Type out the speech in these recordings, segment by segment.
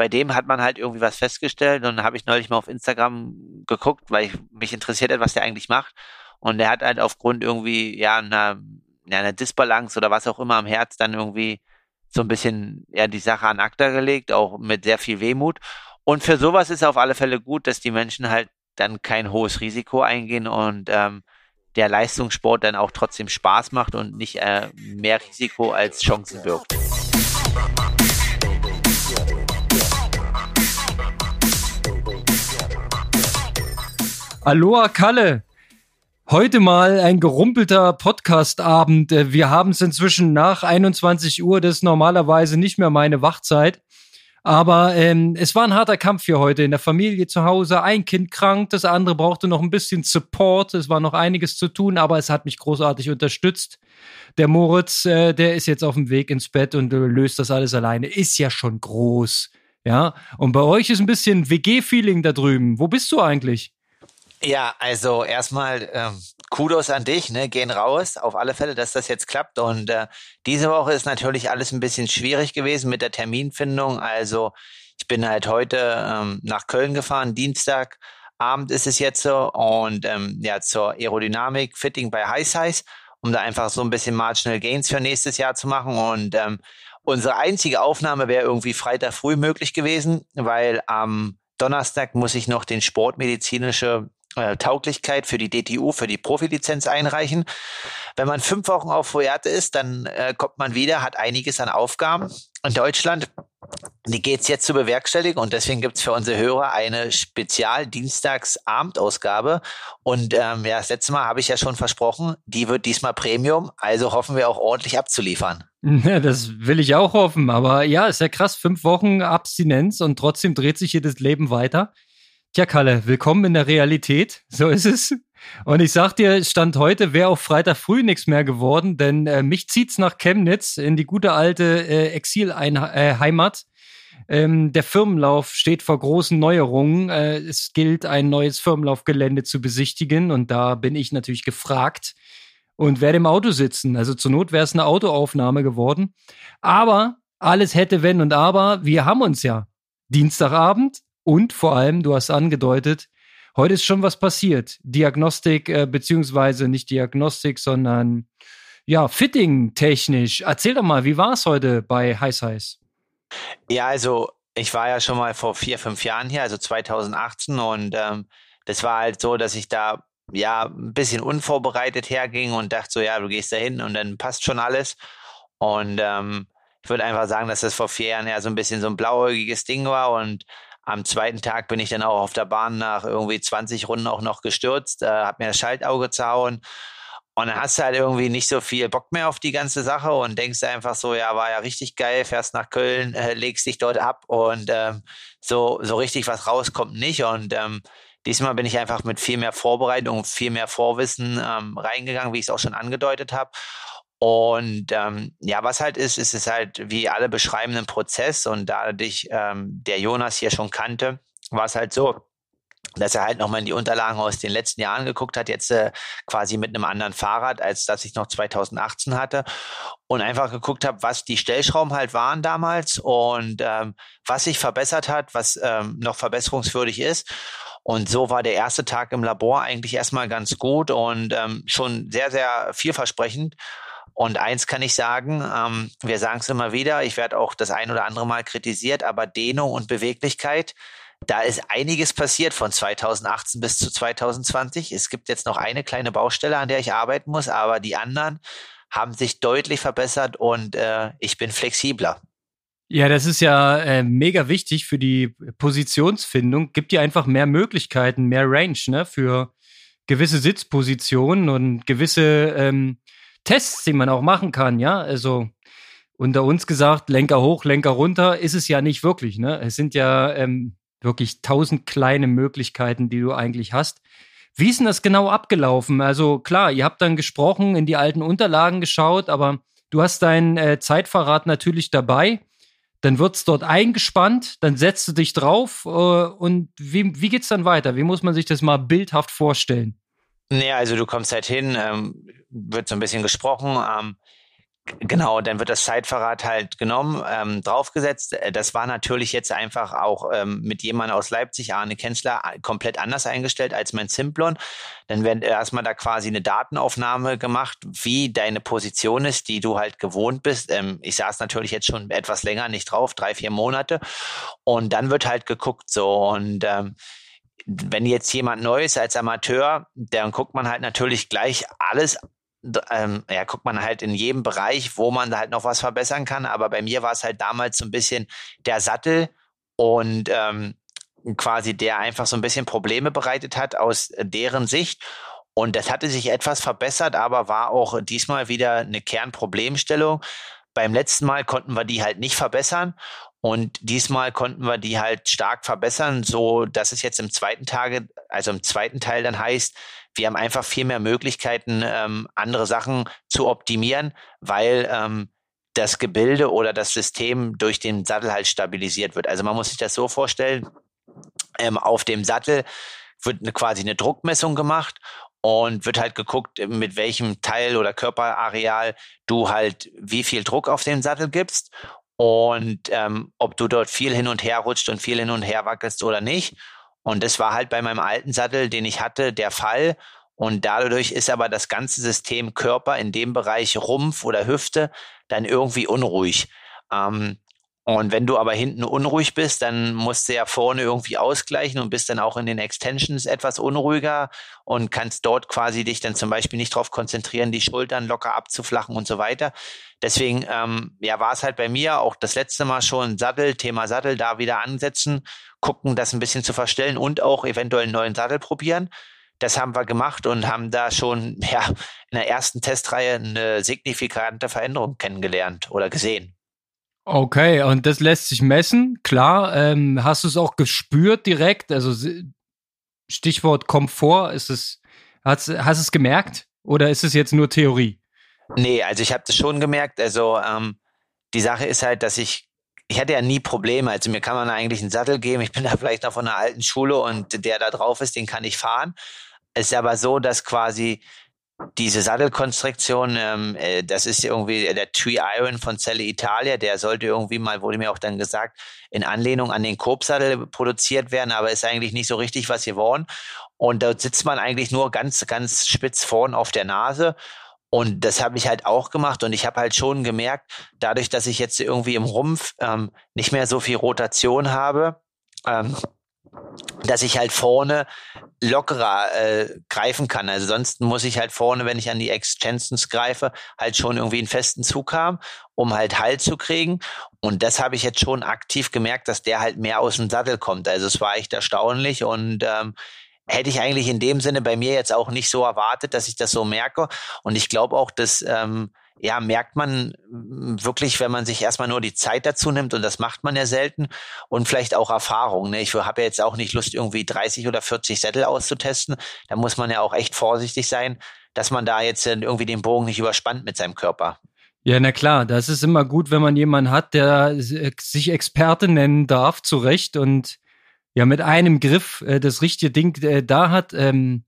bei dem hat man halt irgendwie was festgestellt und habe ich neulich mal auf Instagram geguckt, weil ich mich interessiert hat, was der eigentlich macht. Und der hat halt aufgrund irgendwie, ja, einer, ja, einer Disbalance oder was auch immer am Herz dann irgendwie so ein bisschen, ja, die Sache an Akta gelegt, auch mit sehr viel Wehmut. Und für sowas ist auf alle Fälle gut, dass die Menschen halt dann kein hohes Risiko eingehen und ähm, der Leistungssport dann auch trotzdem Spaß macht und nicht äh, mehr Risiko als Chancen birgt. Aloha Kalle. Heute mal ein gerumpelter Podcast-Abend. Äh, wir haben es inzwischen nach 21 Uhr, das ist normalerweise nicht mehr meine Wachzeit. Aber ähm, es war ein harter Kampf für heute in der Familie zu Hause. Ein Kind krank, das andere brauchte noch ein bisschen Support. Es war noch einiges zu tun, aber es hat mich großartig unterstützt. Der Moritz, äh, der ist jetzt auf dem Weg ins Bett und äh, löst das alles alleine. Ist ja schon groß. Ja, und bei euch ist ein bisschen WG-Feeling da drüben. Wo bist du eigentlich? Ja, also erstmal ähm, Kudos an dich, ne? Gehen raus, auf alle Fälle, dass das jetzt klappt. Und äh, diese Woche ist natürlich alles ein bisschen schwierig gewesen mit der Terminfindung. Also ich bin halt heute ähm, nach Köln gefahren, Dienstag. Abend ist es jetzt so und ähm, ja zur Aerodynamik Fitting bei High Size, um da einfach so ein bisschen Marginal Gains für nächstes Jahr zu machen und ähm, unsere einzige Aufnahme wäre irgendwie Freitag früh möglich gewesen, weil am Donnerstag muss ich noch den sportmedizinische äh, Tauglichkeit für die DTU, für die Profilizenz einreichen. Wenn man fünf Wochen auf Fuerte ist, dann äh, kommt man wieder, hat einiges an Aufgaben in Deutschland. Die geht's jetzt zu bewerkstelligen und deswegen gibt's für unsere Hörer eine Spezial-Dienstags-Abendausgabe. Und ähm, ja, das letzte Mal habe ich ja schon versprochen, die wird diesmal Premium, also hoffen wir auch ordentlich abzuliefern. Das will ich auch hoffen, aber ja, ist ja krass, fünf Wochen Abstinenz und trotzdem dreht sich hier das Leben weiter. Tja, Kalle, willkommen in der Realität. So ist es. Und ich sag dir, Stand heute wäre auch Freitag früh nichts mehr geworden, denn äh, mich zieht's nach Chemnitz in die gute alte äh, Exilheimat. Äh, ähm, der Firmenlauf steht vor großen Neuerungen. Äh, es gilt, ein neues Firmenlaufgelände zu besichtigen und da bin ich natürlich gefragt und werde im Auto sitzen. Also zur Not wäre es eine Autoaufnahme geworden. Aber alles hätte, wenn und aber. Wir haben uns ja Dienstagabend und vor allem, du hast angedeutet, heute ist schon was passiert. Diagnostik, äh, beziehungsweise nicht Diagnostik, sondern ja, Fitting technisch. Erzähl doch mal, wie war es heute bei Heiß Heiß? Ja, also ich war ja schon mal vor vier, fünf Jahren hier, also 2018 und ähm, das war halt so, dass ich da ja ein bisschen unvorbereitet herging und dachte so, ja, du gehst da hin und dann passt schon alles. Und ähm, ich würde einfach sagen, dass das vor vier Jahren ja so ein bisschen so ein blauäugiges Ding war und am zweiten Tag bin ich dann auch auf der Bahn nach irgendwie 20 Runden auch noch gestürzt, äh, habe mir das Schaltauge zerhauen. Und dann hast du halt irgendwie nicht so viel Bock mehr auf die ganze Sache und denkst einfach so, ja, war ja richtig geil, fährst nach Köln, äh, legst dich dort ab und ähm, so, so richtig was rauskommt nicht. Und ähm, diesmal bin ich einfach mit viel mehr Vorbereitung, viel mehr Vorwissen ähm, reingegangen, wie ich es auch schon angedeutet habe. Und ähm, ja, was halt ist, ist es halt wie alle beschreiben einen Prozess und da dich ähm, der Jonas hier schon kannte, war es halt so, dass er halt nochmal in die Unterlagen aus den letzten Jahren geguckt hat, jetzt äh, quasi mit einem anderen Fahrrad, als das ich noch 2018 hatte und einfach geguckt habe, was die Stellschrauben halt waren damals und ähm, was sich verbessert hat, was ähm, noch verbesserungswürdig ist. Und so war der erste Tag im Labor eigentlich erstmal ganz gut und ähm, schon sehr, sehr vielversprechend. Und eins kann ich sagen, ähm, wir sagen es immer wieder, ich werde auch das ein oder andere Mal kritisiert, aber Dehnung und Beweglichkeit, da ist einiges passiert von 2018 bis zu 2020. Es gibt jetzt noch eine kleine Baustelle, an der ich arbeiten muss, aber die anderen haben sich deutlich verbessert und äh, ich bin flexibler. Ja, das ist ja äh, mega wichtig für die Positionsfindung. Gibt dir einfach mehr Möglichkeiten, mehr Range ne, für gewisse Sitzpositionen und gewisse ähm, Tests, die man auch machen kann, ja. Also unter uns gesagt, Lenker hoch, Lenker runter, ist es ja nicht wirklich, ne? Es sind ja ähm, wirklich tausend kleine Möglichkeiten, die du eigentlich hast. Wie ist denn das genau abgelaufen? Also klar, ihr habt dann gesprochen, in die alten Unterlagen geschaut, aber du hast dein äh, Zeitverrat natürlich dabei. Dann wird's dort eingespannt, dann setzt du dich drauf äh, und wie, wie geht's dann weiter? Wie muss man sich das mal bildhaft vorstellen? Nee, also du kommst halt hin, ähm, wird so ein bisschen gesprochen. Ähm, Genau, dann wird das Zeitverrat halt genommen, ähm, draufgesetzt. Äh, das war natürlich jetzt einfach auch ähm, mit jemandem aus Leipzig, Arne Kenzler, komplett anders eingestellt als mein Simplon. Dann wird erstmal da quasi eine Datenaufnahme gemacht, wie deine Position ist, die du halt gewohnt bist. Ähm, ich saß natürlich jetzt schon etwas länger nicht drauf, drei, vier Monate. Und dann wird halt geguckt so und ähm, wenn jetzt jemand neu ist als Amateur, dann guckt man halt natürlich gleich alles ähm, ja, guckt man halt in jedem Bereich, wo man halt noch was verbessern kann. Aber bei mir war es halt damals so ein bisschen der Sattel und ähm, quasi der einfach so ein bisschen Probleme bereitet hat aus deren Sicht. Und das hatte sich etwas verbessert, aber war auch diesmal wieder eine Kernproblemstellung. Beim letzten Mal konnten wir die halt nicht verbessern. Und diesmal konnten wir die halt stark verbessern, so dass es jetzt im zweiten Tage, also im zweiten Teil dann heißt, wir haben einfach viel mehr Möglichkeiten, ähm, andere Sachen zu optimieren, weil ähm, das Gebilde oder das System durch den Sattel halt stabilisiert wird. Also man muss sich das so vorstellen, ähm, auf dem Sattel wird eine, quasi eine Druckmessung gemacht und wird halt geguckt, mit welchem Teil oder Körperareal du halt wie viel Druck auf den Sattel gibst und ähm, ob du dort viel hin und her rutscht und viel hin und her wackelst oder nicht. Und das war halt bei meinem alten Sattel, den ich hatte, der Fall. Und dadurch ist aber das ganze System Körper in dem Bereich Rumpf oder Hüfte dann irgendwie unruhig. Ähm, und wenn du aber hinten unruhig bist, dann musst du ja vorne irgendwie ausgleichen und bist dann auch in den Extensions etwas unruhiger und kannst dort quasi dich dann zum Beispiel nicht darauf konzentrieren, die Schultern locker abzuflachen und so weiter. Deswegen ähm, ja, war es halt bei mir auch das letzte Mal schon Sattel, Thema Sattel, da wieder ansetzen, gucken, das ein bisschen zu verstellen und auch eventuell einen neuen Sattel probieren. Das haben wir gemacht und haben da schon ja, in der ersten Testreihe eine signifikante Veränderung kennengelernt oder gesehen. Okay, und das lässt sich messen, klar. Ähm, hast du es auch gespürt direkt? Also Stichwort Komfort, ist es, hast, hast du es gemerkt oder ist es jetzt nur Theorie? Nee, also ich habe das schon gemerkt. Also ähm, die Sache ist halt, dass ich, ich hatte ja nie Probleme. Also mir kann man eigentlich einen Sattel geben. Ich bin da vielleicht noch von einer alten Schule und der da drauf ist, den kann ich fahren. Es ist aber so, dass quasi diese Sattelkonstruktion, ähm, äh, das ist irgendwie der Tree Iron von Celle Italia, der sollte irgendwie mal, wurde mir auch dann gesagt, in Anlehnung an den Coop-Sattel produziert werden, aber ist eigentlich nicht so richtig was geworden. Und dort sitzt man eigentlich nur ganz, ganz spitz vorn auf der Nase. Und das habe ich halt auch gemacht und ich habe halt schon gemerkt, dadurch, dass ich jetzt irgendwie im Rumpf ähm, nicht mehr so viel Rotation habe, ähm, dass ich halt vorne lockerer äh, greifen kann. Also sonst muss ich halt vorne, wenn ich an die Extensions greife, halt schon irgendwie einen festen Zug haben, um halt Halt zu kriegen. Und das habe ich jetzt schon aktiv gemerkt, dass der halt mehr aus dem Sattel kommt. Also es war echt erstaunlich und ähm, hätte ich eigentlich in dem Sinne bei mir jetzt auch nicht so erwartet, dass ich das so merke. Und ich glaube auch, dass ähm, ja, merkt man wirklich, wenn man sich erstmal nur die Zeit dazu nimmt und das macht man ja selten und vielleicht auch Erfahrung. Ne? Ich habe ja jetzt auch nicht Lust, irgendwie 30 oder 40 Sättel auszutesten. Da muss man ja auch echt vorsichtig sein, dass man da jetzt irgendwie den Bogen nicht überspannt mit seinem Körper. Ja, na klar, das ist immer gut, wenn man jemanden hat, der sich Experte nennen darf, zu Recht und ja mit einem Griff äh, das richtige Ding äh, da hat. Ähm,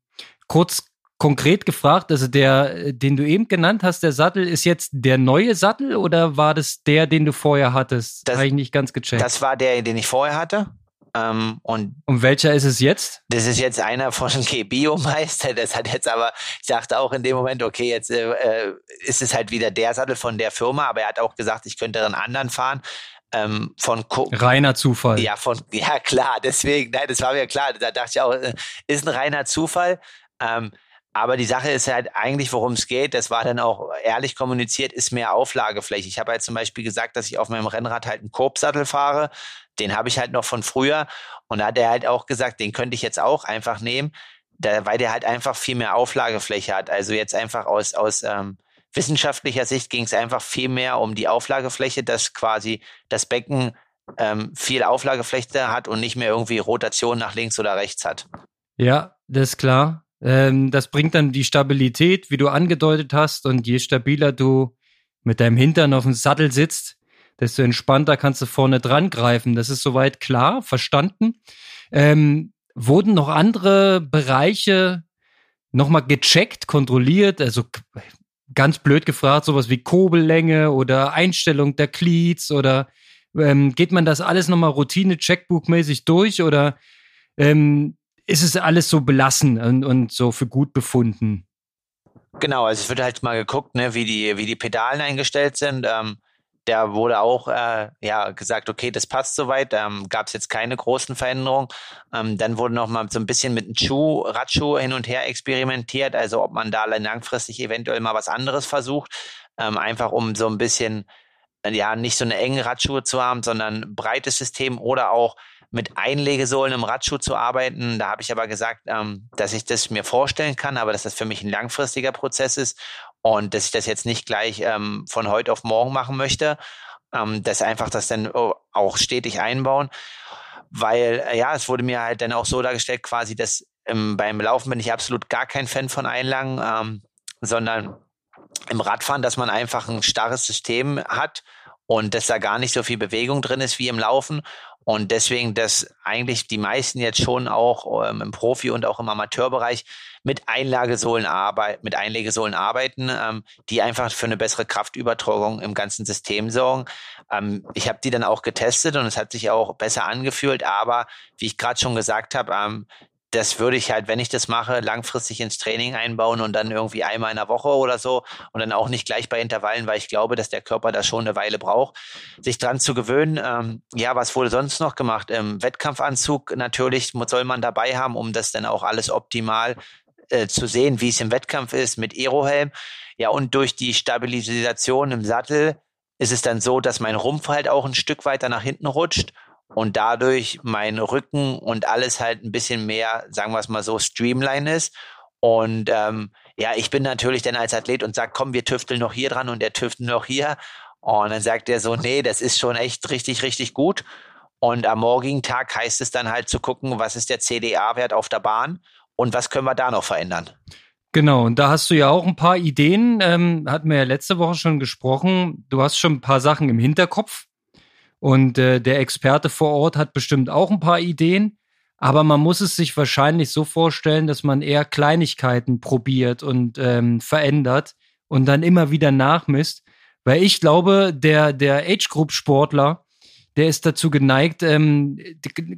kurz konkret gefragt, also der, den du eben genannt hast, der Sattel, ist jetzt der neue Sattel oder war das der, den du vorher hattest? Das habe ich nicht ganz gecheckt. Das war der, den ich vorher hatte. Ähm, und, und welcher ist es jetzt? Das ist jetzt einer von G Biomeister. Das hat jetzt aber, ich sagte auch in dem Moment, okay, jetzt äh, äh, ist es halt wieder der Sattel von der Firma, aber er hat auch gesagt, ich könnte einen anderen fahren. Ähm, von Co reiner Zufall. Ja, von ja klar. Deswegen, nein, das war mir klar. Da dachte ich auch, äh, ist ein reiner Zufall. Ähm, aber die Sache ist halt eigentlich, worum es geht, das war dann auch ehrlich kommuniziert, ist mehr Auflagefläche. Ich habe halt zum Beispiel gesagt, dass ich auf meinem Rennrad halt einen Korbsattel fahre. Den habe ich halt noch von früher. Und da hat er halt auch gesagt, den könnte ich jetzt auch einfach nehmen, da, weil der halt einfach viel mehr Auflagefläche hat. Also jetzt einfach aus, aus ähm, wissenschaftlicher Sicht ging es einfach viel mehr um die Auflagefläche, dass quasi das Becken ähm, viel Auflagefläche hat und nicht mehr irgendwie Rotation nach links oder rechts hat. Ja, das ist klar. Ähm, das bringt dann die Stabilität, wie du angedeutet hast. Und je stabiler du mit deinem Hintern auf dem Sattel sitzt, desto entspannter kannst du vorne dran greifen. Das ist soweit klar, verstanden. Ähm, wurden noch andere Bereiche nochmal gecheckt, kontrolliert? Also ganz blöd gefragt, sowas wie Kurbellänge oder Einstellung der Cleats oder ähm, geht man das alles nochmal Routine-Checkbook-mäßig durch oder ähm, ist es alles so belassen und, und so für gut befunden? Genau, also es wird halt mal geguckt, ne, wie die, wie die Pedalen eingestellt sind. Ähm, da wurde auch äh, ja gesagt, okay, das passt soweit. Ähm, Gab es jetzt keine großen Veränderungen. Ähm, dann wurde noch mal so ein bisschen mit dem Schuh, Radschuh hin und her experimentiert, also ob man da langfristig eventuell mal was anderes versucht, ähm, einfach um so ein bisschen ja nicht so eine enge Radschuhe zu haben, sondern breites System oder auch mit Einlegesohlen im Radschuh zu arbeiten. Da habe ich aber gesagt, ähm, dass ich das mir vorstellen kann, aber dass das für mich ein langfristiger Prozess ist und dass ich das jetzt nicht gleich ähm, von heute auf morgen machen möchte. Ähm, dass einfach das dann oh, auch stetig einbauen, weil äh, ja, es wurde mir halt dann auch so dargestellt, quasi, dass ähm, beim Laufen bin ich absolut gar kein Fan von Einlagen, ähm, sondern im Radfahren, dass man einfach ein starres System hat und dass da gar nicht so viel Bewegung drin ist wie im Laufen und deswegen, dass eigentlich die meisten jetzt schon auch ähm, im Profi- und auch im Amateurbereich mit Einlagesohlen arbeiten, mit Einlegesohlen arbeiten, ähm, die einfach für eine bessere Kraftübertragung im ganzen System sorgen. Ähm, ich habe die dann auch getestet und es hat sich auch besser angefühlt, aber wie ich gerade schon gesagt habe, ähm, das würde ich halt, wenn ich das mache, langfristig ins Training einbauen und dann irgendwie einmal in der Woche oder so und dann auch nicht gleich bei Intervallen, weil ich glaube, dass der Körper da schon eine Weile braucht, sich dran zu gewöhnen. Ähm, ja, was wurde sonst noch gemacht? Im Wettkampfanzug natürlich soll man dabei haben, um das dann auch alles optimal äh, zu sehen, wie es im Wettkampf ist mit Aerohelm. Ja, und durch die Stabilisation im Sattel ist es dann so, dass mein Rumpf halt auch ein Stück weiter nach hinten rutscht und dadurch mein Rücken und alles halt ein bisschen mehr, sagen wir es mal so, streamline ist. Und ähm, ja, ich bin natürlich dann als Athlet und sage, komm, wir tüfteln noch hier dran und der tüftelt noch hier. Und dann sagt er so, nee, das ist schon echt richtig, richtig gut. Und am morgigen Tag heißt es dann halt zu gucken, was ist der CDA-Wert auf der Bahn und was können wir da noch verändern. Genau, und da hast du ja auch ein paar Ideen, ähm, hatten wir ja letzte Woche schon gesprochen. Du hast schon ein paar Sachen im Hinterkopf, und äh, der Experte vor Ort hat bestimmt auch ein paar Ideen. Aber man muss es sich wahrscheinlich so vorstellen, dass man eher Kleinigkeiten probiert und ähm, verändert und dann immer wieder nachmisst. Weil ich glaube, der, der Age-Group-Sportler, der ist dazu geneigt, ähm,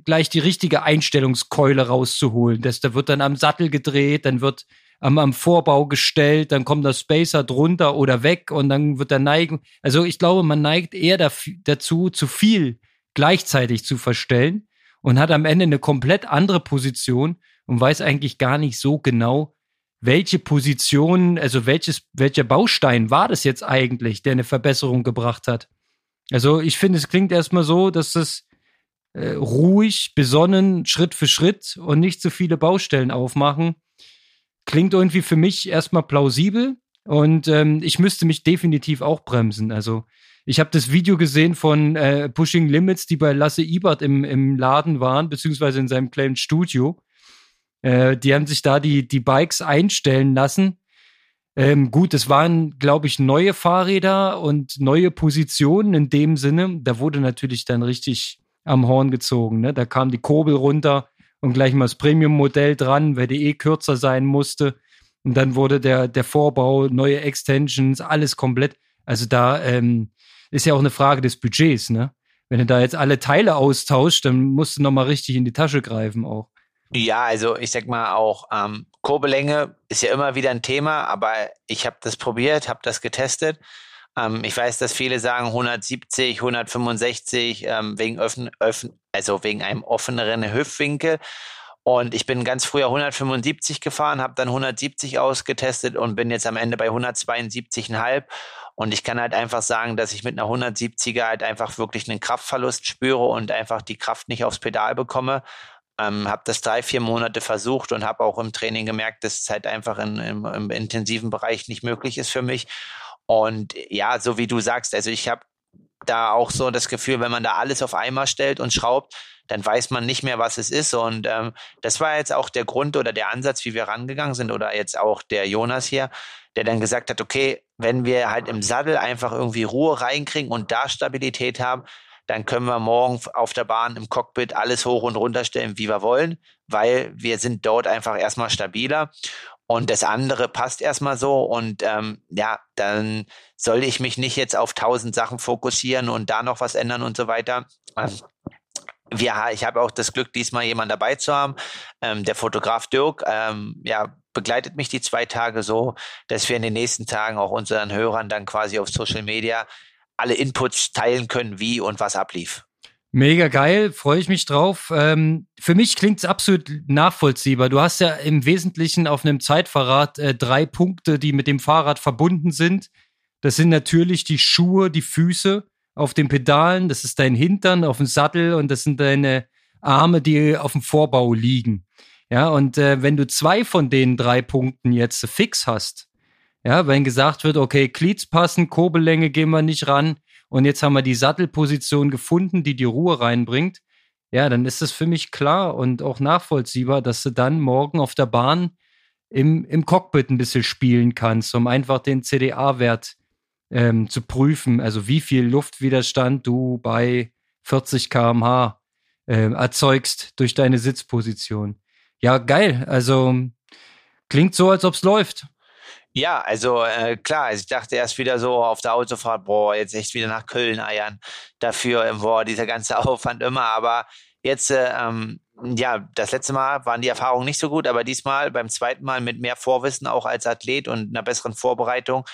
gleich die richtige Einstellungskeule rauszuholen. Das, da wird dann am Sattel gedreht, dann wird am, am Vorbau gestellt, dann kommt der Spacer drunter oder weg und dann wird der Neigung. Also ich glaube, man neigt eher dazu, zu viel gleichzeitig zu verstellen und hat am Ende eine komplett andere Position und weiß eigentlich gar nicht so genau, welche Position, also welches, welcher Baustein war das jetzt eigentlich, der eine Verbesserung gebracht hat. Also ich finde, es klingt erstmal so, dass es äh, ruhig, besonnen, Schritt für Schritt und nicht so viele Baustellen aufmachen, klingt irgendwie für mich erstmal plausibel und ähm, ich müsste mich definitiv auch bremsen. Also ich habe das Video gesehen von äh, Pushing Limits, die bei Lasse Ibert im, im Laden waren, beziehungsweise in seinem kleinen Studio. Äh, die haben sich da die, die Bikes einstellen lassen. Ähm, gut, es waren, glaube ich, neue Fahrräder und neue Positionen in dem Sinne. Da wurde natürlich dann richtig am Horn gezogen. Ne? Da kam die Kurbel runter, und gleich mal das Premium-Modell dran, weil die eh kürzer sein musste. Und dann wurde der, der Vorbau, neue Extensions, alles komplett. Also da ähm, ist ja auch eine Frage des Budgets, ne? Wenn du da jetzt alle Teile austauscht, dann musst du nochmal richtig in die Tasche greifen auch. Ja, also ich sag mal auch, ähm, Kurbellänge ist ja immer wieder ein Thema, aber ich habe das probiert, habe das getestet. Ähm, ich weiß, dass viele sagen 170, 165 ähm, wegen öffn, öffn, also wegen einem offeneren Hüftwinkel. Und ich bin ganz früher 175 gefahren, habe dann 170 ausgetestet und bin jetzt am Ende bei 172,5. Und ich kann halt einfach sagen, dass ich mit einer 170er halt einfach wirklich einen Kraftverlust spüre und einfach die Kraft nicht aufs Pedal bekomme. Ähm, habe das drei, vier Monate versucht und habe auch im Training gemerkt, dass es halt einfach in, im, im intensiven Bereich nicht möglich ist für mich. Und ja, so wie du sagst, also ich habe da auch so das Gefühl, wenn man da alles auf einmal stellt und schraubt, dann weiß man nicht mehr, was es ist. Und ähm, das war jetzt auch der Grund oder der Ansatz, wie wir rangegangen sind, oder jetzt auch der Jonas hier, der dann gesagt hat, okay, wenn wir halt im Sattel einfach irgendwie Ruhe reinkriegen und da Stabilität haben, dann können wir morgen auf der Bahn im Cockpit alles hoch und runter stellen, wie wir wollen, weil wir sind dort einfach erstmal stabiler. Und das andere passt erstmal so. Und ähm, ja, dann soll ich mich nicht jetzt auf tausend Sachen fokussieren und da noch was ändern und so weiter. Ähm, wir, ich habe auch das Glück, diesmal jemanden dabei zu haben. Ähm, der Fotograf Dirk, ähm, ja, begleitet mich die zwei Tage so, dass wir in den nächsten Tagen auch unseren Hörern dann quasi auf Social Media alle Inputs teilen können, wie und was ablief. Mega geil, freue ich mich drauf. Ähm, für mich klingt es absolut nachvollziehbar. Du hast ja im Wesentlichen auf einem Zeitverrat äh, drei Punkte, die mit dem Fahrrad verbunden sind. Das sind natürlich die Schuhe, die Füße auf den Pedalen, das ist dein Hintern auf dem Sattel und das sind deine Arme, die auf dem Vorbau liegen. Ja, und äh, wenn du zwei von den drei Punkten jetzt fix hast, ja, wenn gesagt wird, okay, Glieds passen, Kurbellänge gehen wir nicht ran und jetzt haben wir die Sattelposition gefunden, die die Ruhe reinbringt, ja, dann ist es für mich klar und auch nachvollziehbar, dass du dann morgen auf der Bahn im, im Cockpit ein bisschen spielen kannst, um einfach den CDA-Wert ähm, zu prüfen, also wie viel Luftwiderstand du bei 40 km/h äh, erzeugst durch deine Sitzposition. Ja, geil. Also klingt so, als ob es läuft. Ja, also äh, klar, also ich dachte erst wieder so auf der Autofahrt, boah, jetzt echt wieder nach Köln eiern dafür, boah, dieser ganze Aufwand immer, aber jetzt, äh, ähm, ja, das letzte Mal waren die Erfahrungen nicht so gut, aber diesmal beim zweiten Mal mit mehr Vorwissen auch als Athlet und einer besseren Vorbereitung,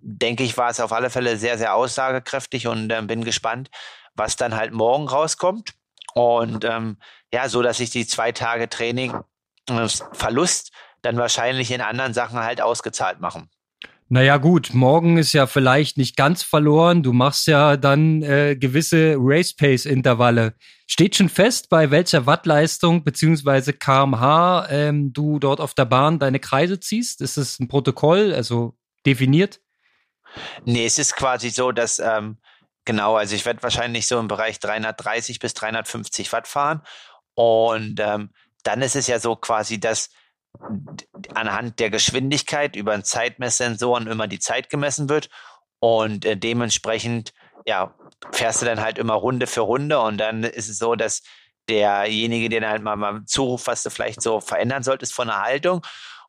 denke ich, war es auf alle Fälle sehr, sehr aussagekräftig und äh, bin gespannt, was dann halt morgen rauskommt. Und ähm, ja, so dass ich die zwei Tage Training äh, Verlust dann wahrscheinlich in anderen Sachen halt ausgezahlt machen. Naja gut, morgen ist ja vielleicht nicht ganz verloren. Du machst ja dann äh, gewisse Race-Pace-Intervalle. Steht schon fest, bei welcher Wattleistung beziehungsweise kmh ähm, du dort auf der Bahn deine Kreise ziehst? Ist es ein Protokoll, also definiert? Nee, es ist quasi so, dass ähm, genau, also ich werde wahrscheinlich so im Bereich 330 bis 350 Watt fahren. Und ähm, dann ist es ja so quasi, dass anhand der Geschwindigkeit über einen Zeitmesssensoren immer die Zeit gemessen wird. Und äh, dementsprechend ja fährst du dann halt immer Runde für Runde. Und dann ist es so, dass derjenige, der dann halt mal, mal zuruft, was du vielleicht so verändern solltest von der Haltung.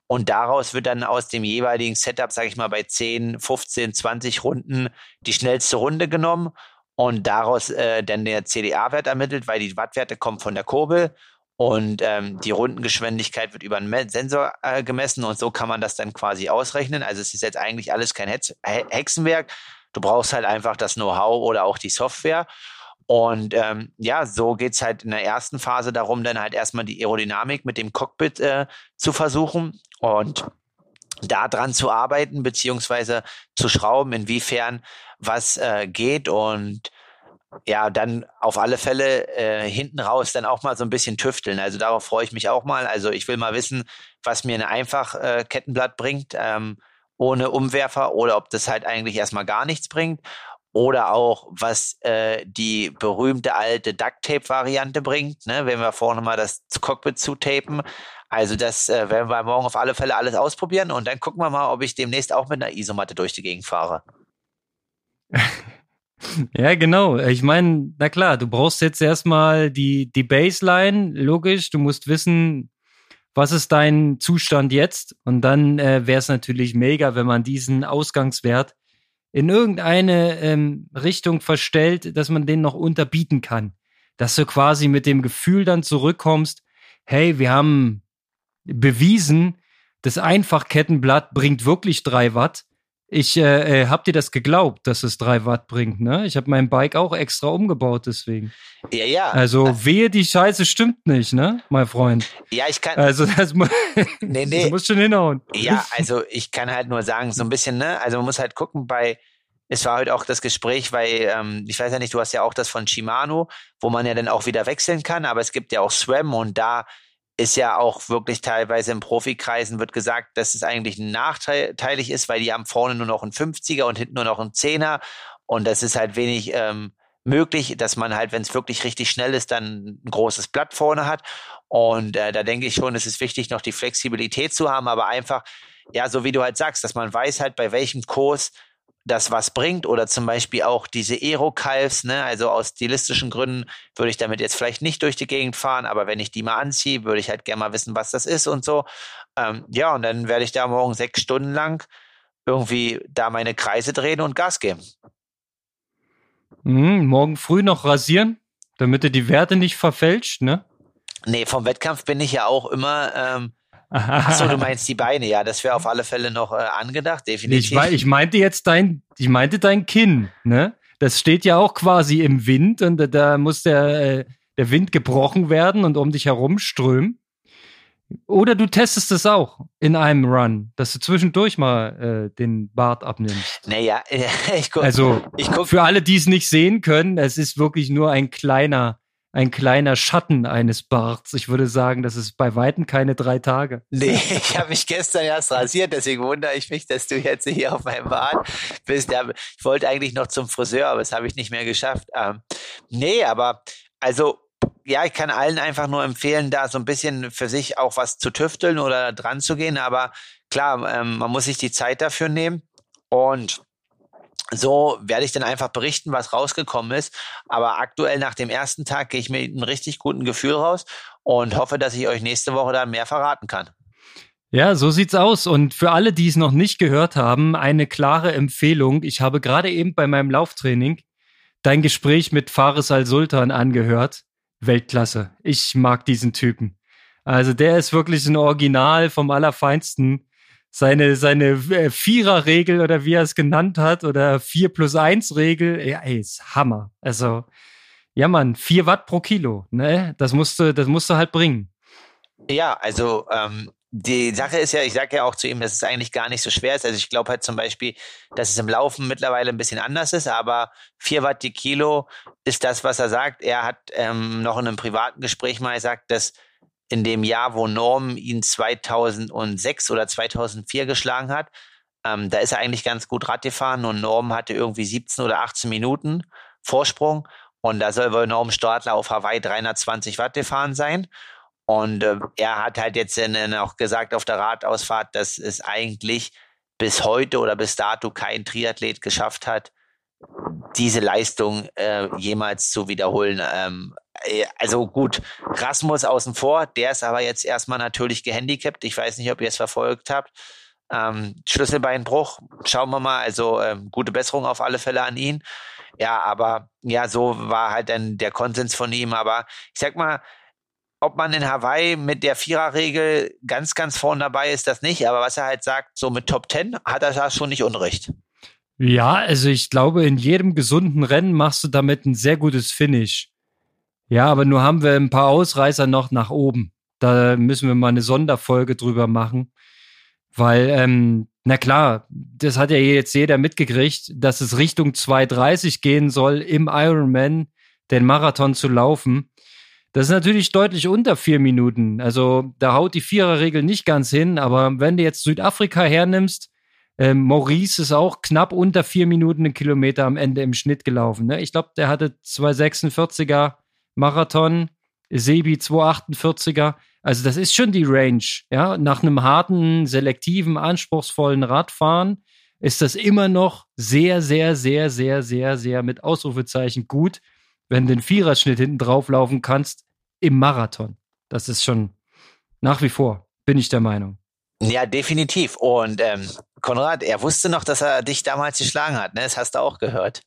Und daraus wird dann aus dem jeweiligen Setup, sage ich mal, bei 10, 15, 20 Runden die schnellste Runde genommen. Und daraus äh, dann der CDA-Wert ermittelt, weil die Wattwerte kommen von der Kurbel und ähm, die Rundengeschwindigkeit wird über einen Sensor äh, gemessen und so kann man das dann quasi ausrechnen. Also es ist jetzt eigentlich alles kein Hetz Hexenwerk. Du brauchst halt einfach das Know-how oder auch die Software. Und ähm, ja, so geht's halt in der ersten Phase darum, dann halt erstmal die Aerodynamik mit dem Cockpit äh, zu versuchen und da dran zu arbeiten, beziehungsweise zu schrauben, inwiefern was äh, geht und ja, dann auf alle Fälle äh, hinten raus dann auch mal so ein bisschen tüfteln. Also darauf freue ich mich auch mal. Also ich will mal wissen, was mir ein einfach äh, Kettenblatt bringt, ähm, ohne Umwerfer oder ob das halt eigentlich erstmal gar nichts bringt. Oder auch, was äh, die berühmte alte Duct-Tape-Variante bringt, ne? wenn wir vorne mal das Cockpit zutapen. Also das äh, werden wir morgen auf alle Fälle alles ausprobieren und dann gucken wir mal, ob ich demnächst auch mit einer Isomatte durch die Gegend fahre. Ja, genau. Ich meine, na klar, du brauchst jetzt erstmal die, die Baseline, logisch. Du musst wissen, was ist dein Zustand jetzt? Und dann äh, wäre es natürlich mega, wenn man diesen Ausgangswert in irgendeine ähm, Richtung verstellt, dass man den noch unterbieten kann. Dass du quasi mit dem Gefühl dann zurückkommst, hey, wir haben bewiesen, das Einfachkettenblatt bringt wirklich drei Watt ich äh, äh, hab dir das geglaubt, dass es drei Watt bringt, ne? Ich habe mein Bike auch extra umgebaut deswegen. Ja, ja. Also wehe, die Scheiße stimmt nicht, ne, mein Freund. Ja, ich kann. Also das, nee, nee. das muss schon hinhauen. Ja, also ich kann halt nur sagen, so ein bisschen, ne? Also man muss halt gucken bei. Es war heute auch das Gespräch, weil ähm, ich weiß ja nicht, du hast ja auch das von Shimano, wo man ja dann auch wieder wechseln kann, aber es gibt ja auch SRAM und da ist ja auch wirklich teilweise in Profikreisen wird gesagt, dass es eigentlich nachteilig ist, weil die haben vorne nur noch einen 50er und hinten nur noch einen 10er und das ist halt wenig ähm, möglich, dass man halt, wenn es wirklich richtig schnell ist, dann ein großes Blatt vorne hat. Und äh, da denke ich schon, es ist wichtig, noch die Flexibilität zu haben, aber einfach, ja, so wie du halt sagst, dass man weiß halt, bei welchem Kurs das was bringt oder zum Beispiel auch diese Aero-Calves, ne, also aus stilistischen Gründen würde ich damit jetzt vielleicht nicht durch die Gegend fahren, aber wenn ich die mal anziehe, würde ich halt gerne mal wissen, was das ist und so. Ähm, ja, und dann werde ich da morgen sechs Stunden lang irgendwie da meine Kreise drehen und Gas geben. Mhm, morgen früh noch rasieren, damit er die Werte nicht verfälscht, ne? Nee, vom Wettkampf bin ich ja auch immer ähm, Achso, du meinst die Beine, ja, das wäre auf alle Fälle noch äh, angedacht, definitiv. Ich, ich meinte jetzt dein, ich meinte dein Kinn, ne? Das steht ja auch quasi im Wind und da muss der, äh, der Wind gebrochen werden und um dich herum strömen. Oder du testest es auch in einem Run, dass du zwischendurch mal äh, den Bart abnimmst. Naja, ich guck, Also ich guck, für alle, die es nicht sehen können, es ist wirklich nur ein kleiner ein kleiner Schatten eines Barts. Ich würde sagen, das ist bei Weitem keine drei Tage. Nee, ich habe mich gestern erst rasiert, deswegen wundere ich mich, dass du jetzt hier auf meinem Bart bist. Ich wollte eigentlich noch zum Friseur, aber das habe ich nicht mehr geschafft. Ähm, nee, aber also ja, ich kann allen einfach nur empfehlen, da so ein bisschen für sich auch was zu tüfteln oder dran zu gehen. Aber klar, ähm, man muss sich die Zeit dafür nehmen. Und so werde ich dann einfach berichten, was rausgekommen ist. Aber aktuell nach dem ersten Tag gehe ich mit einem richtig guten Gefühl raus und hoffe, dass ich euch nächste Woche dann mehr verraten kann. Ja, so sieht's aus. Und für alle, die es noch nicht gehört haben, eine klare Empfehlung. Ich habe gerade eben bei meinem Lauftraining dein Gespräch mit Faris Al-Sultan angehört. Weltklasse. Ich mag diesen Typen. Also der ist wirklich ein Original vom Allerfeinsten seine, seine äh, Vierer-Regel oder wie er es genannt hat oder 4 plus 1 Regel, ja, ey, ist Hammer. Also, ja, Mann, 4 Watt pro Kilo, ne? Das musst du, das musst du halt bringen. Ja, also, ähm, die Sache ist ja, ich sage ja auch zu ihm, dass es eigentlich gar nicht so schwer ist. Also ich glaube halt zum Beispiel, dass es im Laufen mittlerweile ein bisschen anders ist, aber 4 Watt die Kilo ist das, was er sagt. Er hat ähm, noch in einem privaten Gespräch mal gesagt, dass in dem Jahr, wo Norm ihn 2006 oder 2004 geschlagen hat. Ähm, da ist er eigentlich ganz gut Rad gefahren und Norm hatte irgendwie 17 oder 18 Minuten Vorsprung. Und da soll wohl Norm Startler auf Hawaii 320 Watt gefahren sein. Und äh, er hat halt jetzt dann auch gesagt auf der Radausfahrt, dass es eigentlich bis heute oder bis dato kein Triathlet geschafft hat, diese Leistung äh, jemals zu wiederholen. Ähm, äh, also gut, Rasmus außen vor, der ist aber jetzt erstmal natürlich gehandicapt. Ich weiß nicht, ob ihr es verfolgt habt. Ähm, Schlüsselbeinbruch, schauen wir mal. Also ähm, gute Besserung auf alle Fälle an ihn. Ja, aber ja, so war halt dann der Konsens von ihm. Aber ich sag mal, ob man in Hawaii mit der Viererregel ganz, ganz vorn dabei ist, das nicht. Aber was er halt sagt, so mit Top Ten hat er da schon nicht unrecht. Ja, also ich glaube, in jedem gesunden Rennen machst du damit ein sehr gutes Finish. Ja, aber nur haben wir ein paar Ausreißer noch nach oben. Da müssen wir mal eine Sonderfolge drüber machen. Weil, ähm, na klar, das hat ja jetzt jeder mitgekriegt, dass es Richtung 2,30 gehen soll im Ironman, den Marathon zu laufen. Das ist natürlich deutlich unter vier Minuten. Also da haut die Viererregel nicht ganz hin, aber wenn du jetzt Südafrika hernimmst, ähm, Maurice ist auch knapp unter vier Minuten einen Kilometer am Ende im Schnitt gelaufen. Ne? Ich glaube, der hatte 246er Marathon, Sebi 248er. Also das ist schon die Range. Ja, nach einem harten, selektiven, anspruchsvollen Radfahren ist das immer noch sehr, sehr, sehr, sehr, sehr, sehr mit Ausrufezeichen gut, wenn du den Viererschnitt hinten drauf laufen kannst im Marathon. Das ist schon nach wie vor, bin ich der Meinung. Ja, definitiv. Und ähm, Konrad, er wusste noch, dass er dich damals geschlagen hat, ne? Das hast du auch gehört.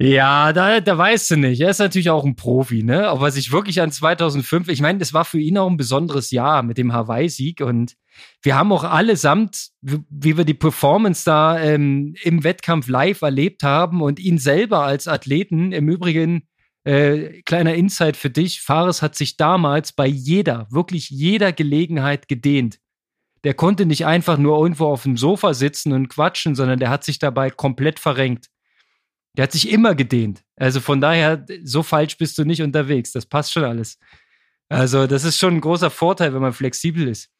Ja, da, da weißt du nicht. Er ist natürlich auch ein Profi, ne? Aber sich wirklich an 2005, ich meine, das war für ihn auch ein besonderes Jahr mit dem Hawaii-Sieg und wir haben auch allesamt, wie wir die Performance da ähm, im Wettkampf live erlebt haben und ihn selber als Athleten, im Übrigen, äh, kleiner Insight für dich, Fares hat sich damals bei jeder, wirklich jeder Gelegenheit gedehnt. Der konnte nicht einfach nur irgendwo auf dem Sofa sitzen und quatschen, sondern der hat sich dabei komplett verrenkt. Der hat sich immer gedehnt. Also von daher, so falsch bist du nicht unterwegs. Das passt schon alles. Also, das ist schon ein großer Vorteil, wenn man flexibel ist.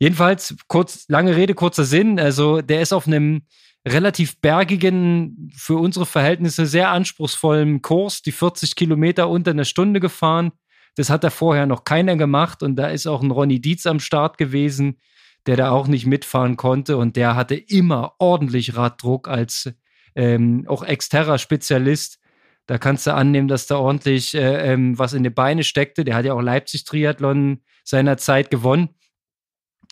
Jedenfalls, kurz, lange Rede, kurzer Sinn. Also, der ist auf einem relativ bergigen, für unsere Verhältnisse sehr anspruchsvollen Kurs, die 40 Kilometer unter einer Stunde gefahren. Das hat da vorher noch keiner gemacht und da ist auch ein Ronny Dietz am Start gewesen, der da auch nicht mitfahren konnte und der hatte immer ordentlich Raddruck als ähm, auch Exterra-Spezialist. Da kannst du annehmen, dass da ordentlich äh, ähm, was in die Beine steckte. Der hat ja auch Leipzig-Triathlon seinerzeit gewonnen.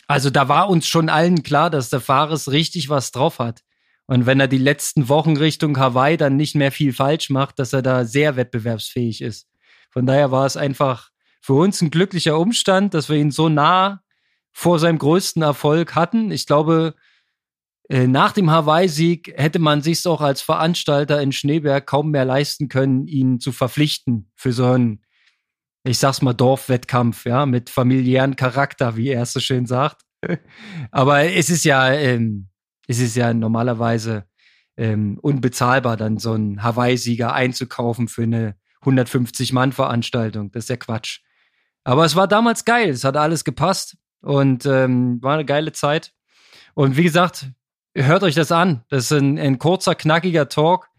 Also da war uns schon allen klar, dass der Fares richtig was drauf hat. Und wenn er die letzten Wochen Richtung Hawaii dann nicht mehr viel falsch macht, dass er da sehr wettbewerbsfähig ist. Von daher war es einfach für uns ein glücklicher Umstand, dass wir ihn so nah vor seinem größten Erfolg hatten. Ich glaube, nach dem Hawaii-Sieg hätte man sich auch als Veranstalter in Schneeberg kaum mehr leisten können, ihn zu verpflichten für so einen, ich sag's mal, Dorfwettkampf, ja, mit familiären Charakter, wie er so schön sagt. Aber es ist ja, ähm, es ist ja normalerweise ähm, unbezahlbar, dann so einen Hawaii-Sieger einzukaufen für eine 150-Mann-Veranstaltung. Das ist ja Quatsch. Aber es war damals geil. Es hat alles gepasst und ähm, war eine geile Zeit. Und wie gesagt, hört euch das an. Das ist ein, ein kurzer, knackiger Talk.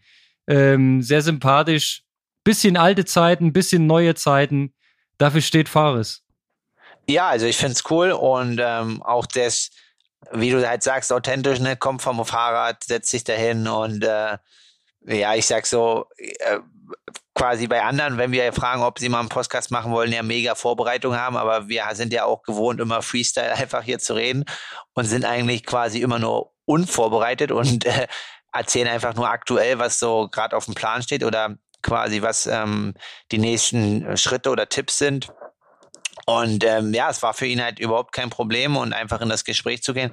Ähm, sehr sympathisch. Bisschen alte Zeiten, bisschen neue Zeiten. Dafür steht Fares. Ja, also ich finde es cool und ähm, auch das, wie du halt sagst, authentisch, ne, kommt vom Fahrrad, setzt sich dahin und äh, ja, ich sag so, äh, quasi bei anderen, wenn wir fragen, ob sie mal einen Podcast machen wollen, ja mega Vorbereitung haben, aber wir sind ja auch gewohnt, immer Freestyle einfach hier zu reden und sind eigentlich quasi immer nur unvorbereitet und äh, erzählen einfach nur aktuell, was so gerade auf dem Plan steht oder quasi was ähm, die nächsten Schritte oder Tipps sind. Und ähm, ja, es war für ihn halt überhaupt kein Problem und einfach in das Gespräch zu gehen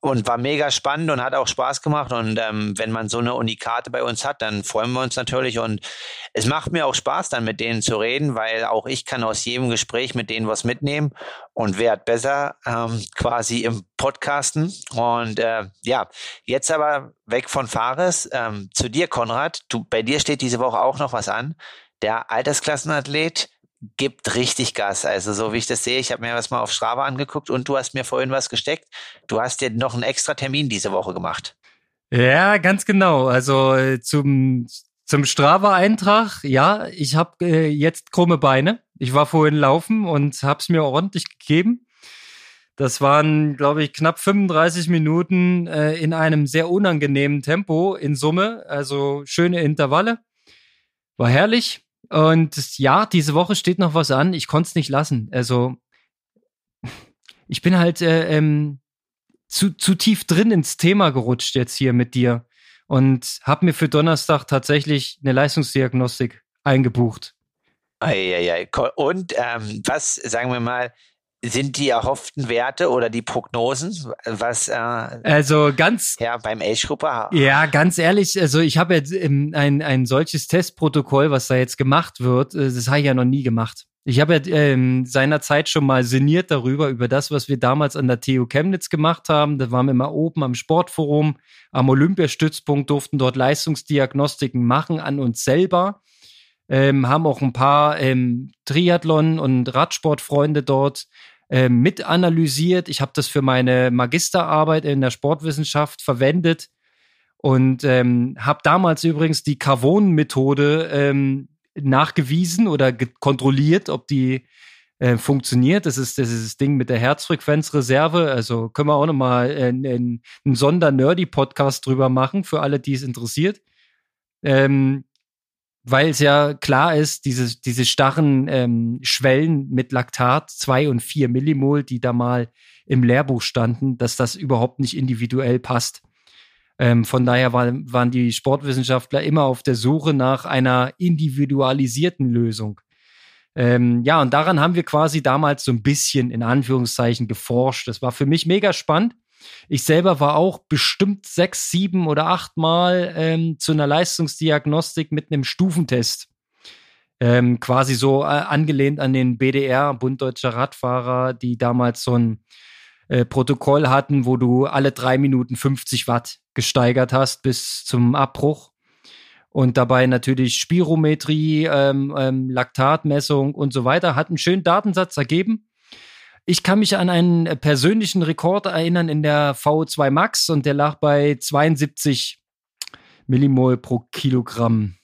und war mega spannend und hat auch Spaß gemacht. Und ähm, wenn man so eine Unikate bei uns hat, dann freuen wir uns natürlich. Und es macht mir auch Spaß, dann mit denen zu reden, weil auch ich kann aus jedem Gespräch mit denen was mitnehmen und wer hat besser ähm, quasi im Podcasten. Und äh, ja, jetzt aber weg von Fares ähm, zu dir, Konrad. Du, bei dir steht diese Woche auch noch was an. Der Altersklassenathlet gibt richtig Gas. Also so wie ich das sehe, ich habe mir was mal auf Strava angeguckt und du hast mir vorhin was gesteckt. Du hast dir noch einen extra Termin diese Woche gemacht. Ja, ganz genau. Also äh, zum zum Strava-Eintrag, ja, ich habe äh, jetzt krumme Beine. Ich war vorhin laufen und habe es mir ordentlich gegeben. Das waren, glaube ich, knapp 35 Minuten äh, in einem sehr unangenehmen Tempo in Summe. Also schöne Intervalle. War herrlich. Und ja, diese Woche steht noch was an. Ich konnte es nicht lassen. Also ich bin halt äh, ähm, zu, zu tief drin ins Thema gerutscht jetzt hier mit dir und habe mir für Donnerstag tatsächlich eine Leistungsdiagnostik eingebucht. Eieiei. Und ähm, was, sagen wir mal, sind die erhofften Werte oder die Prognosen, was äh, also ganz ja beim Age-Gruppe ja ganz ehrlich, also ich habe jetzt ein ein solches Testprotokoll, was da jetzt gemacht wird, äh, das habe ich ja noch nie gemacht. Ich habe ja ähm, seinerzeit schon mal sinniert darüber, über das, was wir damals an der TU Chemnitz gemacht haben. Da waren wir mal oben am Sportforum, am Olympiastützpunkt, durften dort Leistungsdiagnostiken machen an uns selber. Ähm, haben auch ein paar ähm, Triathlon- und Radsportfreunde dort äh, mit analysiert. Ich habe das für meine Magisterarbeit in der Sportwissenschaft verwendet und ähm, habe damals übrigens die Carbon-Methode ähm, nachgewiesen oder kontrolliert, ob die äh, funktioniert. Das ist, das ist das Ding mit der Herzfrequenzreserve. Also können wir auch nochmal äh, einen, einen Sonder-Nerdy-Podcast drüber machen, für alle, die es interessiert. Ähm, weil es ja klar ist, diese, diese starren ähm, Schwellen mit Laktat, zwei und vier Millimol, die da mal im Lehrbuch standen, dass das überhaupt nicht individuell passt. Ähm, von daher war, waren die Sportwissenschaftler immer auf der Suche nach einer individualisierten Lösung. Ähm, ja, und daran haben wir quasi damals so ein bisschen in Anführungszeichen geforscht. Das war für mich mega spannend. Ich selber war auch bestimmt sechs, sieben oder acht Mal ähm, zu einer Leistungsdiagnostik mit einem Stufentest. Ähm, quasi so äh, angelehnt an den BDR, Bund Deutscher Radfahrer, die damals so ein äh, Protokoll hatten, wo du alle drei Minuten 50 Watt gesteigert hast bis zum Abbruch. Und dabei natürlich Spirometrie, ähm, ähm, Laktatmessung und so weiter. Hat einen schönen Datensatz ergeben. Ich kann mich an einen persönlichen Rekord erinnern in der VO2 Max und der lag bei 72 Millimol pro Kilogramm.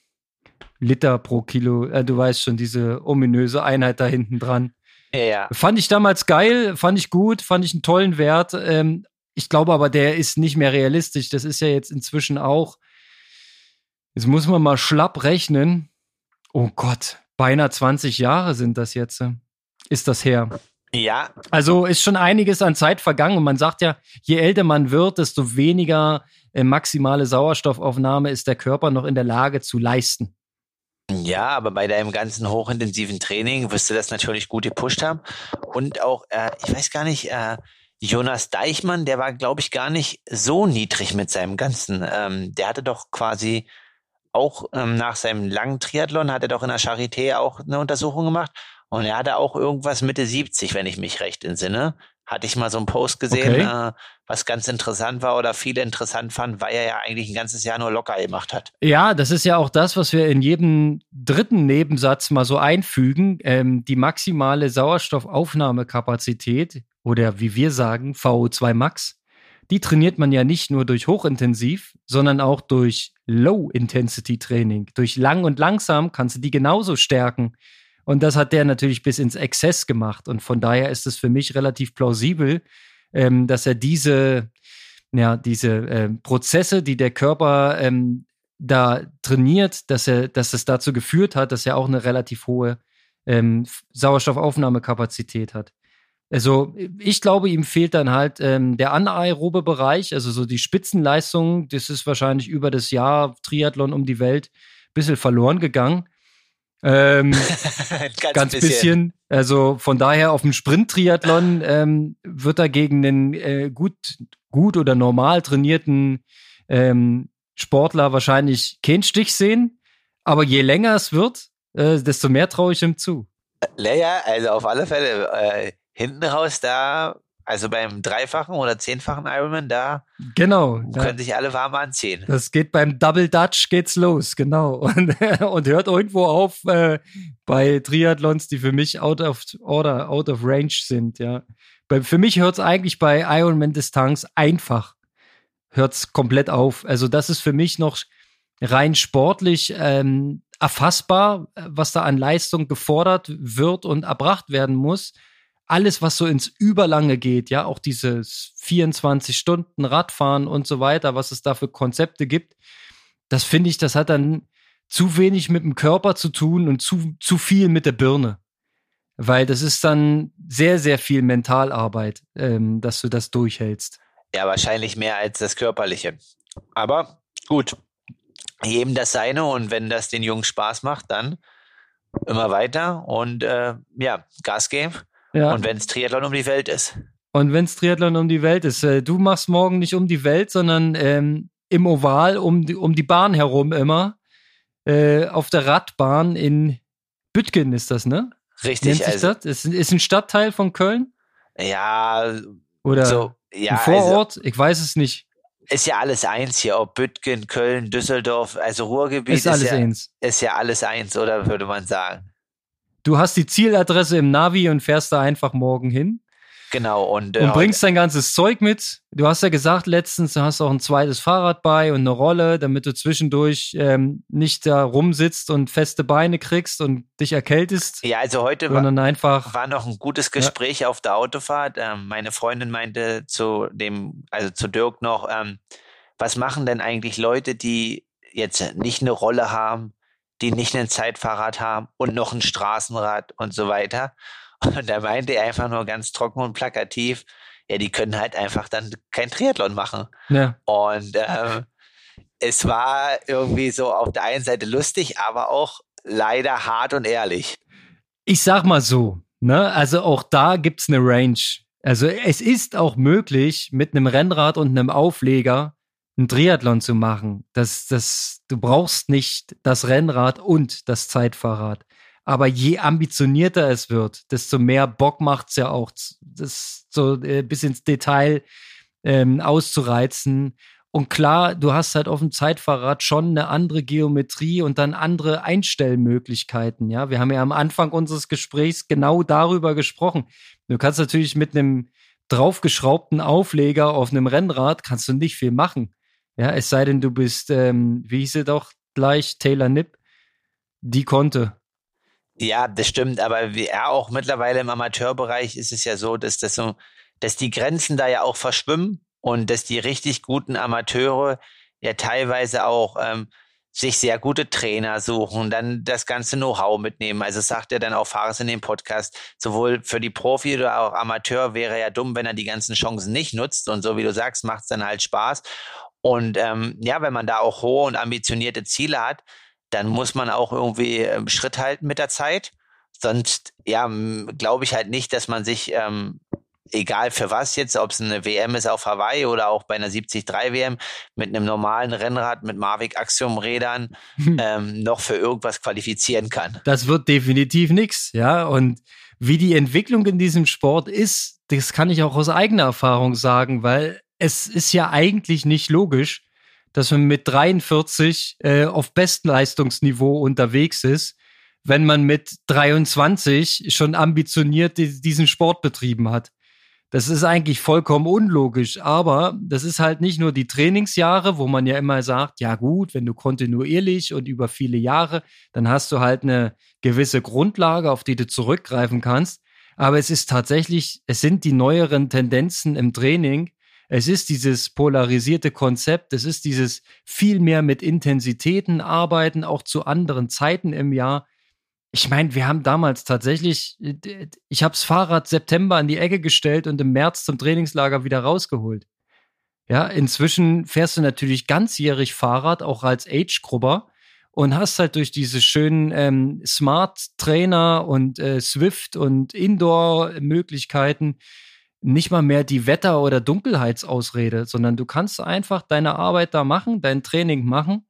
Liter pro Kilo. Äh, du weißt schon, diese ominöse Einheit da hinten dran. Ja. Fand ich damals geil, fand ich gut, fand ich einen tollen Wert. Ähm, ich glaube aber, der ist nicht mehr realistisch. Das ist ja jetzt inzwischen auch Jetzt muss man mal schlapp rechnen. Oh Gott, beinahe 20 Jahre sind das jetzt. Ist das her? Ja. Also ist schon einiges an Zeit vergangen und man sagt ja, je älter man wird, desto weniger äh, maximale Sauerstoffaufnahme ist der Körper noch in der Lage zu leisten. Ja, aber bei deinem ganzen hochintensiven Training wirst du das natürlich gut gepusht haben. Und auch, äh, ich weiß gar nicht, äh, Jonas Deichmann, der war, glaube ich, gar nicht so niedrig mit seinem ganzen. Ähm, der hatte doch quasi auch ähm, nach seinem langen Triathlon, hat er doch in der Charité auch eine Untersuchung gemacht. Und er hatte auch irgendwas Mitte 70, wenn ich mich recht entsinne. Hatte ich mal so einen Post gesehen, okay. äh, was ganz interessant war oder viele interessant fanden, weil er ja eigentlich ein ganzes Jahr nur locker gemacht hat. Ja, das ist ja auch das, was wir in jedem dritten Nebensatz mal so einfügen. Ähm, die maximale Sauerstoffaufnahmekapazität oder wie wir sagen, VO2 Max, die trainiert man ja nicht nur durch hochintensiv, sondern auch durch Low-Intensity-Training. Durch lang und langsam kannst du die genauso stärken. Und das hat der natürlich bis ins Exzess gemacht. Und von daher ist es für mich relativ plausibel, ähm, dass er diese, ja, diese äh, Prozesse, die der Körper ähm, da trainiert, dass er, dass es dazu geführt hat, dass er auch eine relativ hohe ähm, Sauerstoffaufnahmekapazität hat. Also ich glaube, ihm fehlt dann halt ähm, der anaerobe Bereich, also so die Spitzenleistung, das ist wahrscheinlich über das Jahr Triathlon um die Welt ein bisschen verloren gegangen. Ähm, ganz, ganz bisschen. bisschen. Also von daher auf dem Sprint-Triathlon ähm, wird er gegen einen äh, gut, gut oder normal trainierten ähm, Sportler wahrscheinlich keinen Stich sehen. Aber je länger es wird, äh, desto mehr traue ich ihm zu. Leia, also auf alle Fälle, äh, hinten raus da also beim dreifachen oder zehnfachen Ironman, da genau, können ja. sich alle warm anziehen. Das geht beim Double Dutch geht's los, genau. Und, und hört irgendwo auf äh, bei Triathlons, die für mich out of order, out of range sind, ja. Bei, für mich hört's eigentlich bei Ironman Distanz einfach. Hört's komplett auf. Also das ist für mich noch rein sportlich ähm, erfassbar, was da an Leistung gefordert wird und erbracht werden muss alles, was so ins Überlange geht, ja, auch dieses 24 Stunden Radfahren und so weiter, was es da für Konzepte gibt, das finde ich, das hat dann zu wenig mit dem Körper zu tun und zu, zu viel mit der Birne. Weil das ist dann sehr, sehr viel Mentalarbeit, ähm, dass du das durchhältst. Ja, wahrscheinlich mehr als das Körperliche. Aber gut, jedem das seine und wenn das den Jungen Spaß macht, dann immer weiter und äh, ja, Gas geben. Ja. Und wenn es Triathlon um die Welt ist. Und wenn es Triathlon um die Welt ist. Äh, du machst morgen nicht um die Welt, sondern ähm, im Oval um die, um die Bahn herum immer. Äh, auf der Radbahn in Bütgen ist das, ne? Richtig. Nennt sich also, das? Ist, ist ein Stadtteil von Köln? Ja. Oder so, ja, ein Vorort? Also, ich weiß es nicht. Ist ja alles eins hier, ob Bütgen, Köln, Düsseldorf, also Ruhrgebiet ist, alles ist ja, eins. Ist ja alles eins, oder würde man sagen? Du hast die Zieladresse im Navi und fährst da einfach morgen hin. Genau. Und, äh, und bringst dein ganzes Zeug mit. Du hast ja gesagt letztens, du hast auch ein zweites Fahrrad bei und eine Rolle, damit du zwischendurch ähm, nicht da rumsitzt und feste Beine kriegst und dich erkältest. Ja, also heute war, einfach, war noch ein gutes Gespräch ja. auf der Autofahrt. Ähm, meine Freundin meinte zu dem, also zu Dirk noch, ähm, was machen denn eigentlich Leute, die jetzt nicht eine Rolle haben, die nicht ein Zeitfahrrad haben und noch ein Straßenrad und so weiter. Und da meinte er einfach nur ganz trocken und plakativ, ja, die können halt einfach dann kein Triathlon machen. Ja. Und ähm, es war irgendwie so auf der einen Seite lustig, aber auch leider hart und ehrlich. Ich sag mal so, ne, also auch da gibt's eine Range. Also es ist auch möglich, mit einem Rennrad und einem Aufleger einen Triathlon zu machen. Das, das, du brauchst nicht das Rennrad und das Zeitfahrrad. Aber je ambitionierter es wird, desto mehr Bock macht es ja auch, das so äh, bis ins Detail ähm, auszureizen. Und klar, du hast halt auf dem Zeitfahrrad schon eine andere Geometrie und dann andere Einstellmöglichkeiten. Ja, wir haben ja am Anfang unseres Gesprächs genau darüber gesprochen. Du kannst natürlich mit einem draufgeschraubten Aufleger auf einem Rennrad kannst du nicht viel machen. Ja, es sei denn, du bist, ähm, wie hieß sie doch gleich, Taylor Nipp, die konnte. Ja, das stimmt, aber wie er auch mittlerweile im Amateurbereich ist es ja so, dass das so, dass die Grenzen da ja auch verschwimmen und dass die richtig guten Amateure ja teilweise auch ähm, sich sehr gute Trainer suchen, dann das ganze Know-how mitnehmen. Also sagt er dann auch Fares in dem Podcast, sowohl für die Profi oder auch Amateur wäre ja dumm, wenn er die ganzen Chancen nicht nutzt. Und so wie du sagst, macht es dann halt Spaß. Und ähm, ja, wenn man da auch hohe und ambitionierte Ziele hat, dann muss man auch irgendwie ähm, Schritt halten mit der Zeit. Sonst, ja, glaube ich halt nicht, dass man sich ähm, egal für was jetzt, ob es eine WM ist auf Hawaii oder auch bei einer 73 WM mit einem normalen Rennrad mit Mavic Axiom Rädern hm. ähm, noch für irgendwas qualifizieren kann. Das wird definitiv nichts, ja. Und wie die Entwicklung in diesem Sport ist, das kann ich auch aus eigener Erfahrung sagen, weil es ist ja eigentlich nicht logisch, dass man mit 43 äh, auf Bestleistungsniveau unterwegs ist, wenn man mit 23 schon ambitioniert diesen Sport betrieben hat. Das ist eigentlich vollkommen unlogisch, aber das ist halt nicht nur die Trainingsjahre, wo man ja immer sagt, ja gut, wenn du kontinuierlich und über viele Jahre, dann hast du halt eine gewisse Grundlage, auf die du zurückgreifen kannst. Aber es ist tatsächlich, es sind die neueren Tendenzen im Training. Es ist dieses polarisierte Konzept. Es ist dieses viel mehr mit Intensitäten arbeiten, auch zu anderen Zeiten im Jahr ich meine, wir haben damals tatsächlich, äh, ich habe das Fahrrad September an die Ecke gestellt und im März zum Trainingslager wieder rausgeholt. Ja, inzwischen fährst du natürlich ganzjährig Fahrrad, auch als Age-Grubber und hast halt durch diese schönen ähm, Smart-Trainer und äh, Swift und Indoor-Möglichkeiten nicht mal mehr die Wetter- oder Dunkelheitsausrede, sondern du kannst einfach deine Arbeit da machen, dein Training machen.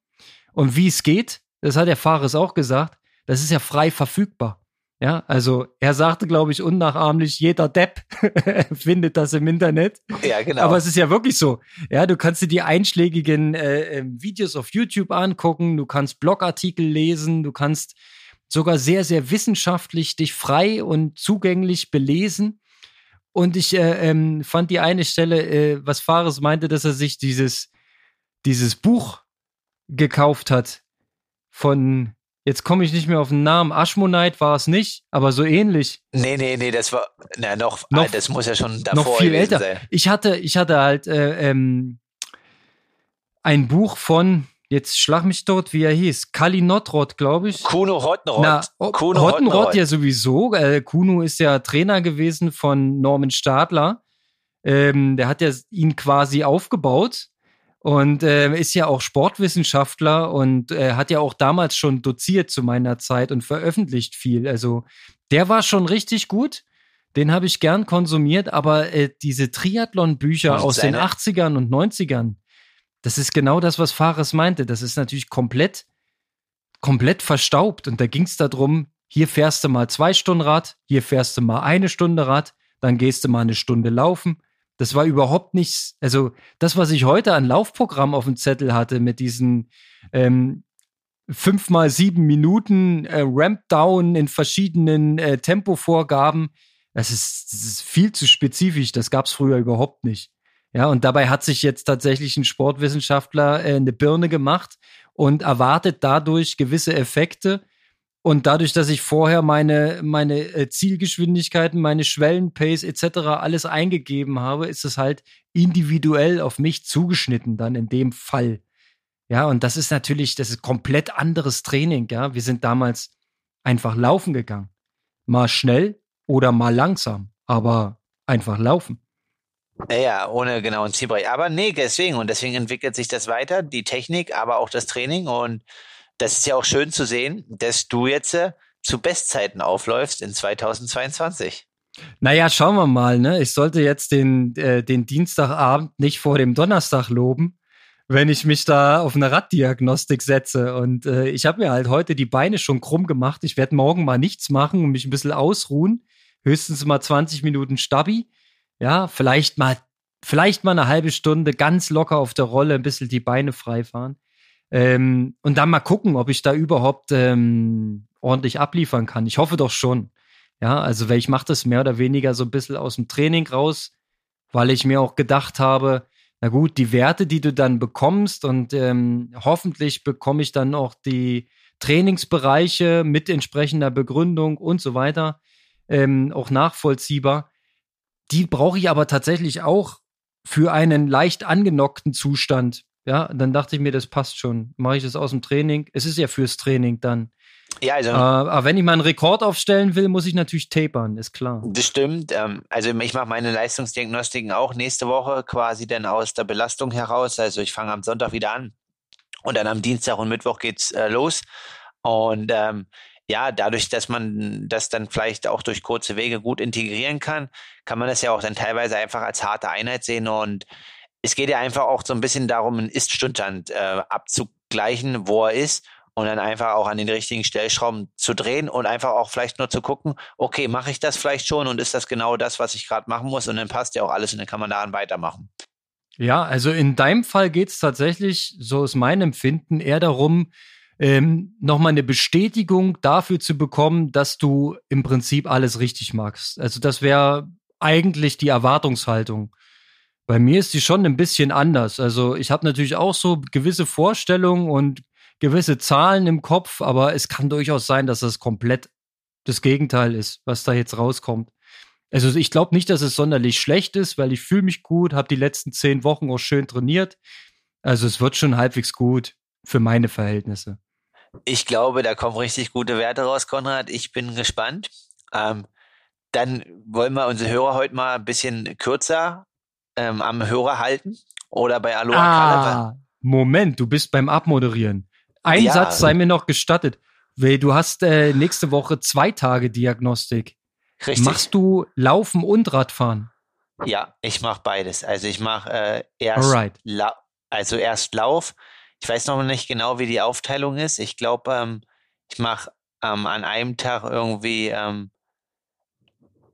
Und wie es geht, das hat der Fahrer auch gesagt, das ist ja frei verfügbar. Ja, also er sagte, glaube ich, unnachahmlich, jeder Depp findet das im Internet. Ja, genau. Aber es ist ja wirklich so. Ja, du kannst dir die einschlägigen äh, ähm, Videos auf YouTube angucken, du kannst Blogartikel lesen, du kannst sogar sehr, sehr wissenschaftlich dich frei und zugänglich belesen. Und ich äh, ähm, fand die eine Stelle, äh, was Fares meinte, dass er sich dieses, dieses Buch gekauft hat von Jetzt komme ich nicht mehr auf den Namen. Ashmonite war es nicht, aber so ähnlich. Nee, nee, nee, das war na, noch, noch das muss ja schon davor noch viel älter. Sein. Ich hatte, ich hatte halt äh, ähm, ein Buch von, jetzt schlag mich tot, wie er hieß, Kali Notrod, glaube ich. Kuno Hottenrott. Na, Kuno Hottenrott ja sowieso. Äh, Kuno ist ja Trainer gewesen von Norman Stadler. Ähm, der hat ja ihn quasi aufgebaut und äh, ist ja auch Sportwissenschaftler und äh, hat ja auch damals schon doziert zu meiner Zeit und veröffentlicht viel. Also der war schon richtig gut. Den habe ich gern konsumiert, aber äh, diese Triathlon-Bücher aus den 80ern und 90ern, das ist genau das, was Fares meinte. Das ist natürlich komplett, komplett verstaubt. Und da ging es darum, hier fährst du mal zwei Stunden Rad, hier fährst du mal eine Stunde Rad, dann gehst du mal eine Stunde laufen das war überhaupt nichts, also das, was ich heute an Laufprogramm auf dem Zettel hatte mit diesen ähm, fünf mal sieben Minuten äh, Rampdown in verschiedenen äh, Tempovorgaben, das ist, das ist viel zu spezifisch, das gab es früher überhaupt nicht. Ja, und dabei hat sich jetzt tatsächlich ein Sportwissenschaftler äh, eine Birne gemacht und erwartet dadurch gewisse Effekte, und dadurch, dass ich vorher meine, meine äh, Zielgeschwindigkeiten, meine Schwellenpace etc. alles eingegeben habe, ist es halt individuell auf mich zugeschnitten dann in dem Fall. Ja, und das ist natürlich, das ist komplett anderes Training, ja. Wir sind damals einfach laufen gegangen. Mal schnell oder mal langsam, aber einfach laufen. Ja, ohne genauen Zielbereich. Aber nee, deswegen. Und deswegen entwickelt sich das weiter, die Technik, aber auch das Training. Und das ist ja auch schön zu sehen, dass du jetzt äh, zu Bestzeiten aufläufst in 2022. Naja, schauen wir mal. Ne? Ich sollte jetzt den, äh, den Dienstagabend nicht vor dem Donnerstag loben, wenn ich mich da auf eine Raddiagnostik setze. Und äh, ich habe mir halt heute die Beine schon krumm gemacht. Ich werde morgen mal nichts machen und mich ein bisschen ausruhen. Höchstens mal 20 Minuten Stabi. Ja, vielleicht mal, vielleicht mal eine halbe Stunde ganz locker auf der Rolle ein bisschen die Beine frei fahren. Ähm, und dann mal gucken, ob ich da überhaupt ähm, ordentlich abliefern kann. Ich hoffe doch schon. Ja, also weil ich mache das mehr oder weniger so ein bisschen aus dem Training raus, weil ich mir auch gedacht habe, na gut, die Werte, die du dann bekommst und ähm, hoffentlich bekomme ich dann auch die Trainingsbereiche mit entsprechender Begründung und so weiter ähm, auch nachvollziehbar. Die brauche ich aber tatsächlich auch für einen leicht angenockten Zustand Ja, dann dachte ich mir, das passt schon. Mache ich das aus dem Training? Es ist ja fürs Training dann. Ja, also. Äh, aber wenn ich mal einen Rekord aufstellen will, muss ich natürlich tapern, ist klar. Das stimmt. Ähm, also ich mache meine Leistungsdiagnostiken auch nächste Woche quasi dann aus der Belastung heraus. Also ich fange am Sonntag wieder an und dann am Dienstag und Mittwoch geht's äh, los. Und ähm, ja, dadurch, dass man das dann vielleicht auch durch kurze Wege gut integrieren kann, kann man das ja auch dann teilweise einfach als harte Einheit sehen. Und es geht ja einfach auch so ein bisschen darum, einen Ist-Stundstand äh, abzugleichen, wo er ist und dann einfach auch an den richtigen Stellschrauben zu drehen und einfach auch vielleicht nur zu gucken, okay, mache ich das vielleicht schon und ist das genau das, was ich gerade machen muss und dann passt ja auch alles und dann kann man daran weitermachen. Ja, also in deinem Fall geht es tatsächlich, so ist mein Empfinden, eher darum, ähm, nochmal eine Bestätigung dafür zu bekommen, dass du im Prinzip alles richtig machst. Also das wäre eigentlich die Erwartungshaltung. Bei mir ist die schon ein bisschen anders. Also ich habe natürlich auch so gewisse Vorstellungen und gewisse Zahlen im Kopf, aber es kann durchaus sein, dass das komplett das Gegenteil ist, was da jetzt rauskommt. Also ich glaube nicht, dass es sonderlich schlecht ist, weil ich fühle mich gut, habe die letzten zehn Wochen auch schön trainiert. Also es wird schon halbwegs gut für meine Verhältnisse. Ich glaube, da kommen richtig gute Werte raus, Konrad. Ich bin gespannt. Ähm, dann wollen wir unsere Hörer heute mal ein bisschen kürzer ähm, am Hörer halten oder bei Aloha ah, Moment, du bist beim Abmoderieren. Ein ja. Satz sei mir noch gestattet. Du hast äh, nächste Woche zwei Tage Diagnostik. Richtig. Machst du Laufen und Radfahren? Ja, ich mache beides. Also ich mache äh, erst, also erst Lauf. Ich weiß noch nicht genau, wie die Aufteilung ist. Ich glaube, ähm, ich mache ähm, an einem Tag irgendwie ähm,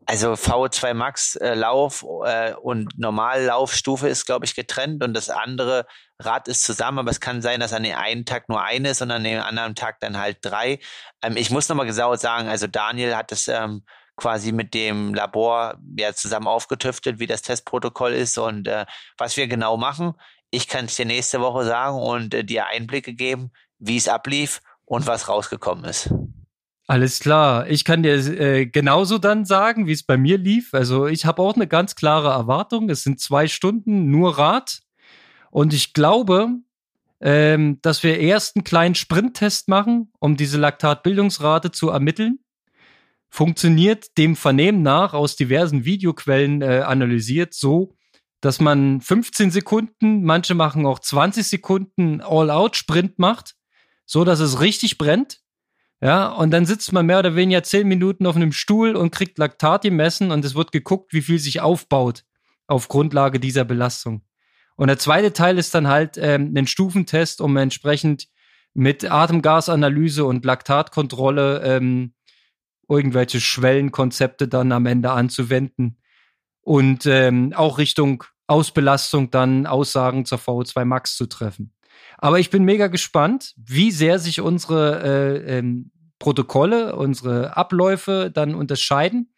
also VO2 Max äh, Lauf äh, und Normallaufstufe ist, glaube ich, getrennt und das andere Rad ist zusammen, aber es kann sein, dass an dem einen Tag nur eines und an dem anderen Tag dann halt drei. Ähm, ich muss nochmal genau sagen, also Daniel hat es ähm, quasi mit dem Labor ja zusammen aufgetüftelt, wie das Testprotokoll ist und äh, was wir genau machen. Ich kann es dir nächste Woche sagen und äh, dir Einblicke geben, wie es ablief und was rausgekommen ist. Alles klar. Ich kann dir äh, genauso dann sagen, wie es bei mir lief. Also ich habe auch eine ganz klare Erwartung. Es sind zwei Stunden nur Rad. Und ich glaube, ähm, dass wir erst einen kleinen Sprinttest machen, um diese Laktatbildungsrate zu ermitteln. Funktioniert dem Vernehmen nach aus diversen Videoquellen äh, analysiert so, dass man 15 Sekunden, manche machen auch 20 Sekunden All-Out-Sprint macht, so dass es richtig brennt ja, und dann sitzt man mehr oder weniger zehn Minuten auf einem Stuhl und kriegt Laktat gemessen und es wird geguckt, wie viel sich aufbaut auf Grundlage dieser Belastung. Und der zweite Teil ist dann halt ähm, ein Stufentest, um entsprechend mit Atemgasanalyse und Laktatkontrolle ähm, irgendwelche Schwellenkonzepte dann am Ende anzuwenden und ähm, auch Richtung Ausbelastung dann Aussagen zur VO2 Max zu treffen. Aber ich bin mega gespannt, wie sehr sich unsere äh, ähm, Protokolle, unsere Abläufe dann unterscheiden.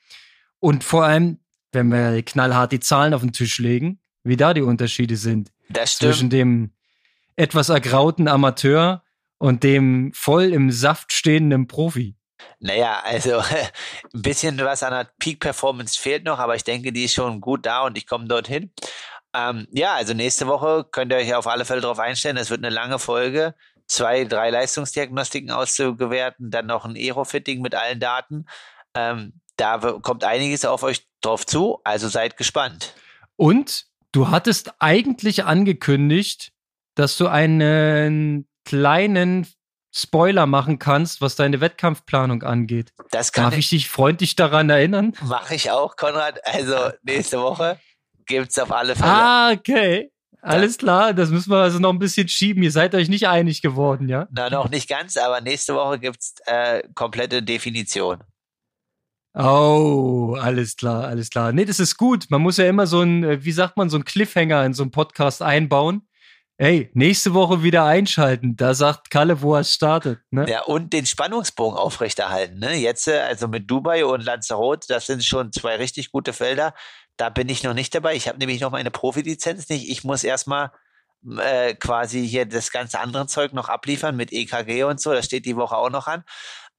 Und vor allem, wenn wir knallhart die Zahlen auf den Tisch legen, wie da die Unterschiede sind. Das stimmt. Zwischen dem etwas ergrauten Amateur und dem voll im Saft stehenden Profi. Naja, also ein bisschen was an der Peak-Performance fehlt noch, aber ich denke, die ist schon gut da und ich komme dorthin. Ähm, ja, also nächste Woche könnt ihr euch auf alle Fälle darauf einstellen. Es wird eine lange Folge. Zwei, drei Leistungsdiagnostiken auszugewerten, dann noch ein Aerofitting mit allen Daten. Ähm, da kommt einiges auf euch drauf zu, also seid gespannt. Und du hattest eigentlich angekündigt, dass du einen kleinen Spoiler machen kannst, was deine Wettkampfplanung angeht. Das kann Darf ich, ich dich freundlich daran erinnern? Mache ich auch, Konrad. Also nächste Woche gibt's auf alle Fälle. Ah, okay. Alles klar, das müssen wir also noch ein bisschen schieben. Ihr seid euch nicht einig geworden, ja? Na, noch nicht ganz, aber nächste Woche gibt's äh, komplette Definition. Oh, alles klar, alles klar. Nee, das ist gut. Man muss ja immer so ein, äh, wie sagt man, so ein Cliffhanger in so einen Podcast einbauen. Ey, nächste Woche wieder einschalten. Da sagt Kalle, wo er startet. Ne? Ja, und den Spannungsbogen aufrechterhalten. Ne? Jetzt, äh, also mit Dubai und Lanzarote, das sind schon zwei richtig gute Felder. Da bin ich noch nicht dabei. Ich habe nämlich noch meine Profilizenz nicht. Ich muss erstmal äh, quasi hier das ganze andere Zeug noch abliefern mit EKG und so. Das steht die Woche auch noch an.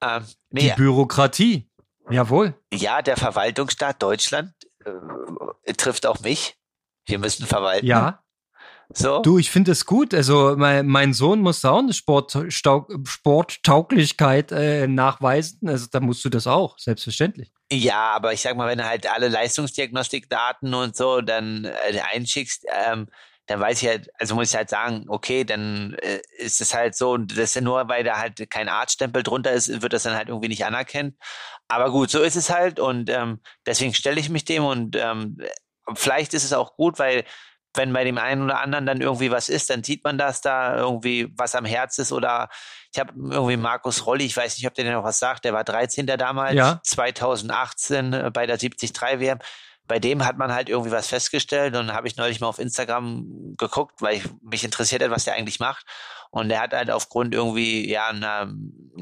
Ähm, nee, die Bürokratie. Jawohl. Ja, der Verwaltungsstaat Deutschland äh, trifft auch mich. Wir müssen verwalten. Ja. So. Du, ich finde es gut. Also mein, mein Sohn muss da auch eine Sport, Sporttauglichkeit äh, nachweisen. Also da musst du das auch, selbstverständlich. Ja, aber ich sag mal, wenn du halt alle Leistungsdiagnostikdaten und so dann äh, einschickst, ähm, dann weiß ich halt, also muss ich halt sagen, okay, dann äh, ist es halt so, und das ist ja nur, weil da halt kein Arztstempel drunter ist, wird das dann halt irgendwie nicht anerkannt. Aber gut, so ist es halt und ähm, deswegen stelle ich mich dem und ähm, vielleicht ist es auch gut, weil wenn bei dem einen oder anderen dann irgendwie was ist, dann sieht man das da irgendwie was am Herz ist oder ich habe irgendwie Markus Rolli, ich weiß nicht, ob der noch was sagt, der war 13. damals, ja. 2018 äh, bei der 73 WM. Bei dem hat man halt irgendwie was festgestellt und habe ich neulich mal auf Instagram geguckt, weil ich, mich interessiert hat, was der eigentlich macht. Und der hat halt aufgrund irgendwie ja einer,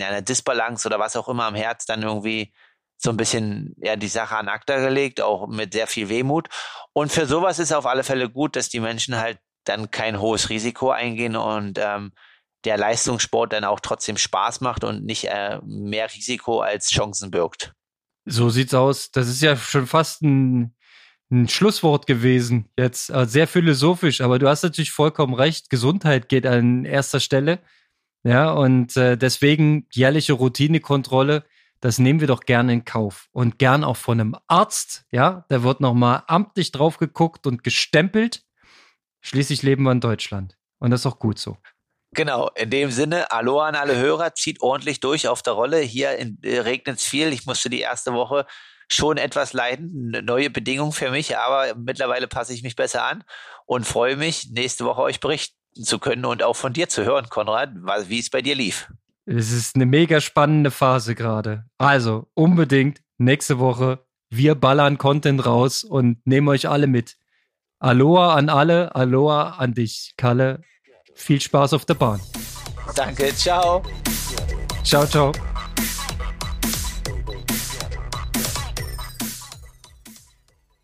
einer Disbalance oder was auch immer am Herz dann irgendwie so ein bisschen ja die Sache an Akta gelegt, auch mit sehr viel Wehmut. Und für sowas ist auf alle Fälle gut, dass die Menschen halt dann kein hohes Risiko eingehen und ähm, der Leistungssport dann auch trotzdem Spaß macht und nicht äh, mehr Risiko als Chancen birgt. So sieht's aus. Das ist ja schon fast ein, ein Schlusswort gewesen jetzt. Äh, sehr philosophisch, aber du hast natürlich vollkommen recht. Gesundheit geht an erster Stelle. Ja, und äh, deswegen jährliche Routinekontrolle das nehmen wir doch gerne in Kauf. Und gern auch von einem Arzt, ja, da wird nochmal amtlich drauf geguckt und gestempelt. Schließlich leben wir in Deutschland. Und das ist auch gut so. Genau, in dem Sinne, Hallo an alle Hörer, zieht ordentlich durch auf der Rolle. Hier äh, regnet es viel. Ich musste die erste Woche schon etwas leiden. Neue Bedingungen für mich, aber mittlerweile passe ich mich besser an und freue mich, nächste Woche euch berichten zu können und auch von dir zu hören, Konrad, wie es bei dir lief. Es ist eine mega spannende Phase gerade. Also unbedingt nächste Woche. Wir ballern Content raus und nehmen euch alle mit. Aloha an alle, Aloha an dich, Kalle. Viel Spaß auf der Bahn. Danke, ciao. Ciao, ciao.